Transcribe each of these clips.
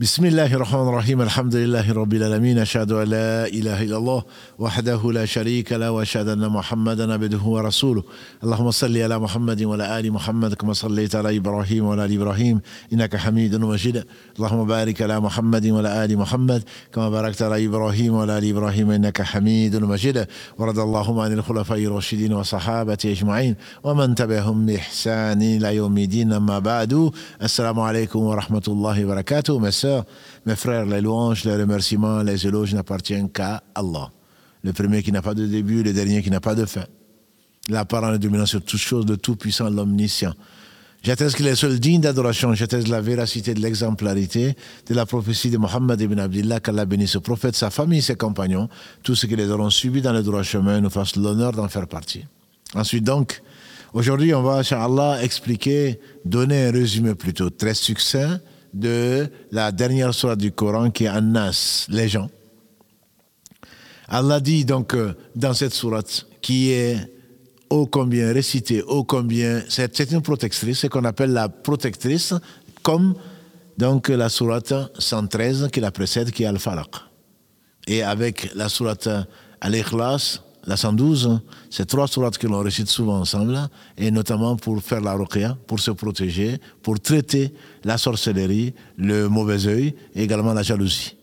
بسم الله الرحمن الرحيم الحمد لله رب العالمين أشهد أن لا إله إلا الله وحده لا شريك له وأشهد أن محمدا عبده ورسوله اللهم صل على محمد وعلى آل محمد كما صليت على إبراهيم وعلى آل إبراهيم إنك حميد مجيد اللهم بارك على محمد وعلى آل محمد كما باركت على إبراهيم وعلى آل إبراهيم إنك حميد مجيد ورد اللهم عن الخلفاء الراشدين وصحابة أجمعين ومن تبعهم بإحسان إلى يوم الدين أما بعد السلام عليكم ورحمة الله وبركاته مساء mes frères, les louanges, les remerciements, les éloges n'appartiennent qu'à Allah. Le premier qui n'a pas de début, le dernier qui n'a pas de fin. La parole est dominante sur toutes choses, le tout-puissant, l'omniscient. J'atteste qu'il est seul digne d'adoration. J'atteste la véracité de l'exemplarité de la prophétie de Mohammed ibn Abdullah, qu'Allah bénisse ce prophète, sa famille, ses compagnons, tous ceux qui les auront suivis dans le droit chemin, nous fassent l'honneur d'en faire partie. Ensuite donc, aujourd'hui, on va, Inch'Allah, expliquer, donner un résumé plutôt très succinct de la dernière sourate du Coran qui est les gens. Allah dit donc euh, dans cette sourate qui est ô combien récitée, ô combien, c'est une protectrice, ce qu'on appelle la protectrice, comme donc la sourate 113 qui la précède, qui est Al-Falaq. Et avec la sourate Al-Ikhlas, la 112, c'est trois sourates que l'on récite souvent ensemble, et notamment pour faire la ruqya, pour se protéger, pour traiter la sorcellerie, le mauvais œil, et également la jalousie.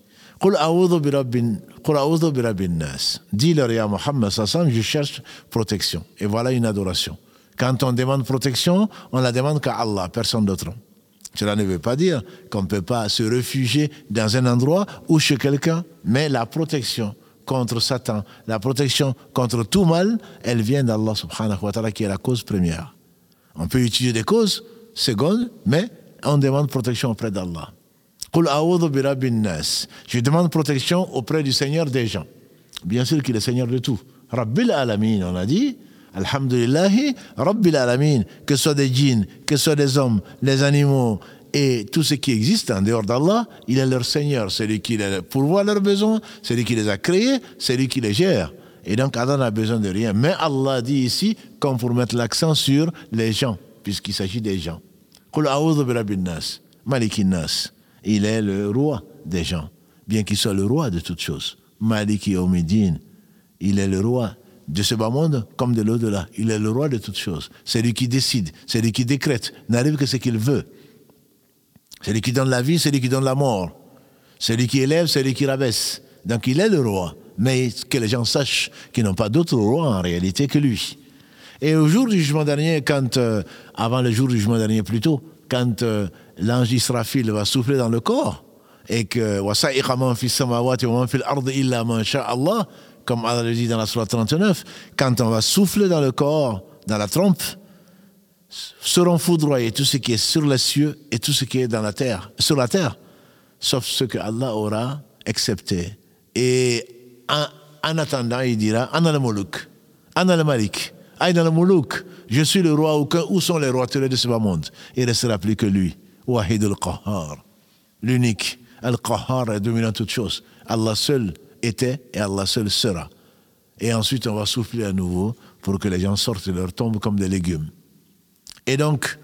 Dis-leur, ya Muhammad, je cherche protection. Et voilà une adoration. Quand on demande protection, on la demande qu'à Allah, personne d'autre. Cela ne veut pas dire qu'on ne peut pas se réfugier dans un endroit ou chez quelqu'un, mais la protection contre Satan, la protection contre tout mal, elle vient d'Allah subhanahu wa ta'ala qui est la cause première. On peut utiliser des causes secondes, mais on demande protection auprès d'Allah. Je demande protection auprès du Seigneur des gens. Bien sûr qu'il est Seigneur de tout. Rabbil alamin, on a dit. Alhamdulillahi, Rabbil alamin. Que ce soit des djinns, que ce soit des hommes, les animaux, et tout ce qui existe en dehors d'Allah, il est leur Seigneur. C'est lui qui les pourvoit leurs besoins, c'est lui qui les a créés, c'est lui qui les gère. Et donc Allah n'a besoin de rien. Mais Allah dit ici, comme pour mettre l'accent sur les gens, puisqu'il s'agit des gens. Il est le roi des gens, bien qu'il soit le roi de toutes choses. Maliki Omidin, il est le roi de ce bas monde comme de l'au-delà. Il est le roi de toutes choses. C'est lui qui décide, c'est lui qui décrète. N'arrive que ce qu'il veut. C'est lui qui donne la vie, c'est lui qui donne la mort. C'est lui qui élève, c'est lui qui rabaisse. Donc il est le roi. Mais que les gens sachent qu'ils n'ont pas d'autre roi en réalité que lui. Et au jour du jugement dernier, quand, euh, avant le jour du jugement dernier plutôt, quand euh, l'ange Israfil va souffler dans le corps, et que comme Allah le dit dans la Surah 39, quand on va souffler dans le corps, dans la trompe, seront foudroyés tout ce qui est sur les cieux et tout ce qui est dans la terre, sur la terre, sauf ce que Allah aura accepté. Et en, attendant, il dira Anna le Molouk, Anna le Malik, Aïna le Molouk, je suis le roi, où sont les rois de ce monde? Il ne restera plus que lui, Wahid al-Qahar, l'unique. Al-Qahar est dominant toutes choses. Allah seul était et Allah seul sera. Et ensuite, on va souffler à nouveau pour que les gens sortent de leur tombe comme des légumes. Et donc,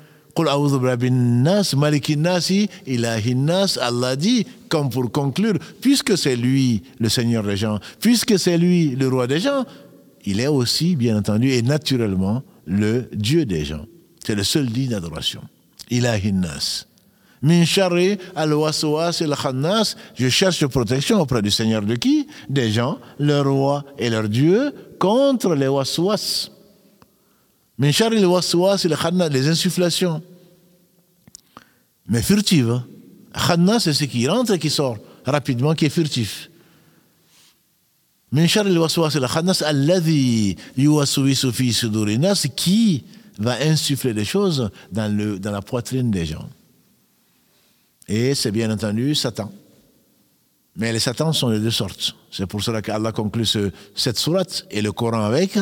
Allah dit, comme pour conclure, puisque c'est lui le Seigneur des gens, puisque c'est lui le roi des gens, il est aussi, bien entendu, et naturellement, le Dieu des gens. C'est le seul dit d'adoration. Ilahinnas. Min al Je cherche protection auprès du Seigneur de qui? Des gens, leur roi et leur Dieu, contre les waswas les insufflations. Mais furtives. Khanna, c'est ce qui rentre et qui sort rapidement, qui est furtif. qui va insuffler des choses dans, le, dans la poitrine des gens. Et c'est bien entendu Satan. Mais les Satans sont de deux sortes. C'est pour cela qu'Allah conclut ce, cette sourate et le Coran avec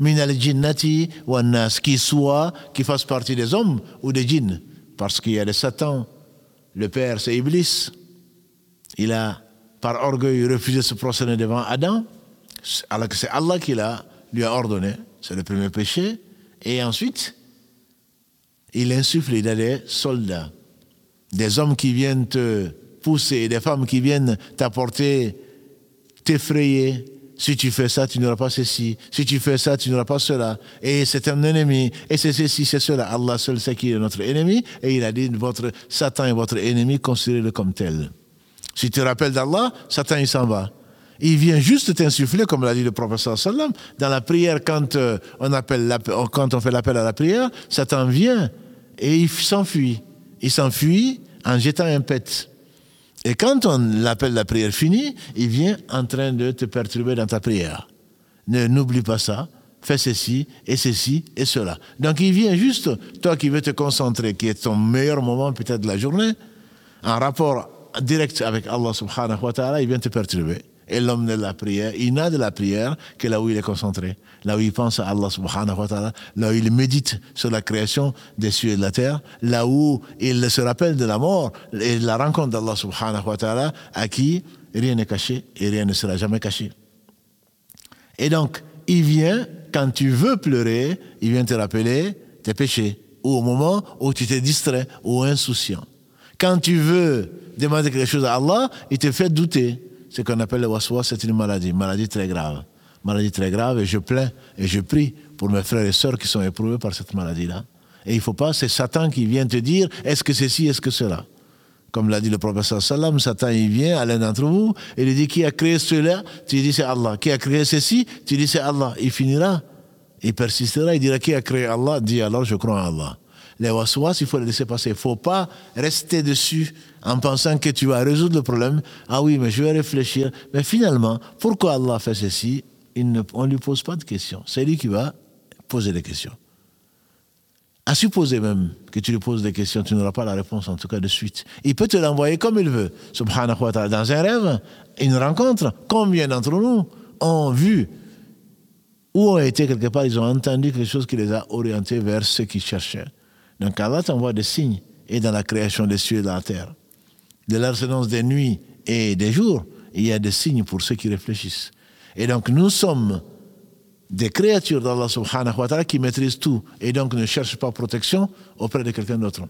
min al-jinnati wa nas, qui soit, qui fasse partie des hommes ou des djinns. Parce qu'il y a le Satan, le père c'est Iblis. Il a, par orgueil, refusé de se prosterner devant Adam, alors que c'est Allah qui l'a, lui a ordonné. C'est le premier péché. Et ensuite, il insuffle, il a des soldats, des hommes qui viennent te pousser, des femmes qui viennent t'apporter, t'effrayer. Si tu fais ça, tu n'auras pas ceci. Si tu fais ça, tu n'auras pas cela. Et c'est un ennemi. Et c'est ceci, c'est cela. Allah seul sait qui est notre ennemi. Et il a dit, votre Satan est votre ennemi, considérez-le comme tel. Si tu te rappelles d'Allah, Satan, il s'en va. Il vient juste t'insuffler, comme l'a dit le professeur dans la prière, quand, euh, on, quand on fait l'appel à la prière, Satan vient et il s'enfuit. Il s'enfuit en jetant un pet. Et quand on l'appelle la prière finie, il vient en train de te perturber dans ta prière. Ne n'oublie pas ça. Fais ceci et ceci et cela. Donc il vient juste, toi qui veux te concentrer, qui est ton meilleur moment peut-être de la journée, en rapport direct avec Allah subhanahu wa ta'ala, il vient te perturber. Et l'homme de la prière, il n'a de la prière que là où il est concentré, là où il pense à Allah subhanahu wa ta'ala, là où il médite sur la création des cieux et de la terre, là où il se rappelle de la mort et de la rencontre d'Allah subhanahu wa ta'ala, à qui rien n'est caché et rien ne sera jamais caché. Et donc, il vient, quand tu veux pleurer, il vient te rappeler tes péchés, ou au moment où tu t'es distrait ou insouciant. Quand tu veux demander quelque chose à Allah, il te fait douter ce qu'on appelle le waswas, c'est une maladie, maladie très grave. Maladie très grave, et je plains et je prie pour mes frères et sœurs qui sont éprouvés par cette maladie-là. Et il ne faut pas, c'est Satan qui vient te dire est-ce que c'est ci, est-ce que cela? Comme l'a dit le professeur Salam, Satan il vient à l'un d'entre vous et il dit qui a créé cela? Tu dis c'est Allah. Qui a créé ceci? Tu dis c'est Allah. Il finira, il persistera, il dira qui a créé Allah? Dis alors je crois en Allah les waswas, il faut les laisser passer. Il ne faut pas rester dessus en pensant que tu vas résoudre le problème. Ah oui, mais je vais réfléchir. Mais finalement, pourquoi Allah fait ceci? On ne lui pose pas de questions. C'est lui qui va poser des questions. À supposer même que tu lui poses des questions, tu n'auras pas la réponse, en tout cas de suite. Il peut te l'envoyer comme il veut, subhanahu wa ta'ala, dans un rêve, une rencontre. Combien d'entre nous ont vu ou ont été quelque part, ils ont entendu quelque chose qui les a orientés vers ce qu'ils cherchaient? Donc Allah t'envoie des signes, et dans la création des cieux et de la terre. De l'alternance des nuits et des jours, il y a des signes pour ceux qui réfléchissent. Et donc nous sommes des créatures d'Allah subhanahu wa ta'ala qui maîtrisent tout et donc ne cherchent pas protection auprès de quelqu'un d'autre.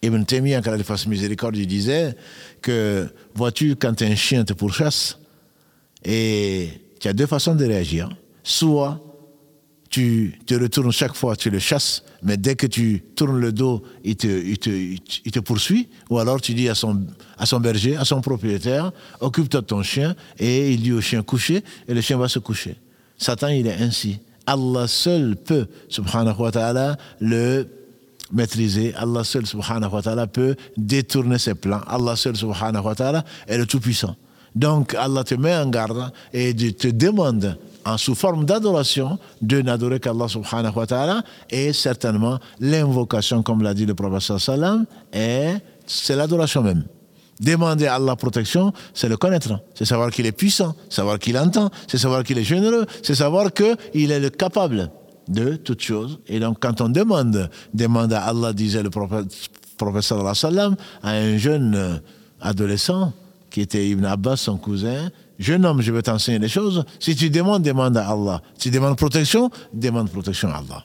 Ibn Taymiyyah, il fasse miséricorde, il disait que, vois-tu, quand un chien te pourchasse, et tu as deux façons de réagir. Soit tu te retournes chaque fois, tu le chasses, mais dès que tu tournes le dos, il te, poursuit. Ou alors tu dis à son, à son berger, à son propriétaire, occupe-toi de ton chien, et il dit au chien coucher, et le chien va se coucher. Satan, il est ainsi. Allah seul peut, subhanahu wa ta'ala, le maîtriser. Allah seul, subhanahu wa ta'ala, peut détourner ses plans. Allah seul, subhanahu wa ta'ala, est le Tout-Puissant. Donc Allah te met en garde et te demande en sous forme d'adoration de n'adorer qu'Allah subhanahu wa ta'ala et certainement l'invocation comme l'a dit le prophète sallam et c'est l'adoration même. Demander à Allah protection, c'est le connaître. C'est savoir qu'il est puissant, savoir qu'il entend, c'est savoir qu'il est généreux, c'est savoir qu'il est le capable de toutes choses. Et donc, quand on demande, demande à Allah, disait le prophète, prophète sallam, à un jeune adolescent, qui était Ibn Abbas, son cousin, jeune homme, je vais t'enseigner des choses. Si tu demandes, demande à Allah. Si tu demandes protection, demande protection à Allah.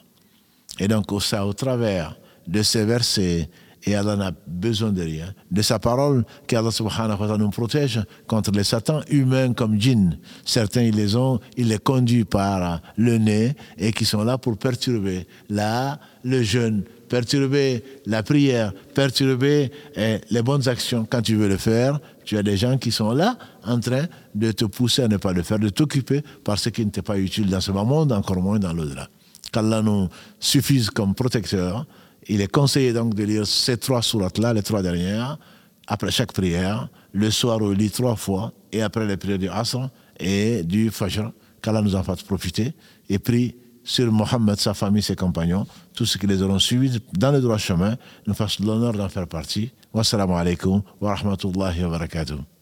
Et donc, ça, au travers de ces versets, et Allah n'a besoin de rien, de sa parole, qu'Allah subhanahu wa ta'ala nous protège contre les satans humains comme djinns. Certains, ils les ont, ils les conduisent par le nez et qui sont là pour perturber là le jeûne, perturber la prière, perturber eh, les bonnes actions. Quand tu veux le faire, tu as des gens qui sont là en train de te pousser à ne pas le faire, de t'occuper par ce qui ne t'est pas utile dans ce monde, encore moins dans l'au-delà. Qu'Allah nous suffise comme protecteur. Il est conseillé donc de lire ces trois sourates-là, les trois dernières, après chaque prière. Le soir, on lit trois fois, et après les prières du Asr et du Fajr, qu'Allah nous en fasse profiter, et prie sur Mohammed, sa famille, ses compagnons, tous ceux qui les auront suivis dans le droit chemin, nous fassent l'honneur d'en faire partie. Wassalamu alaikum wa rahmatullahi wa barakatuh.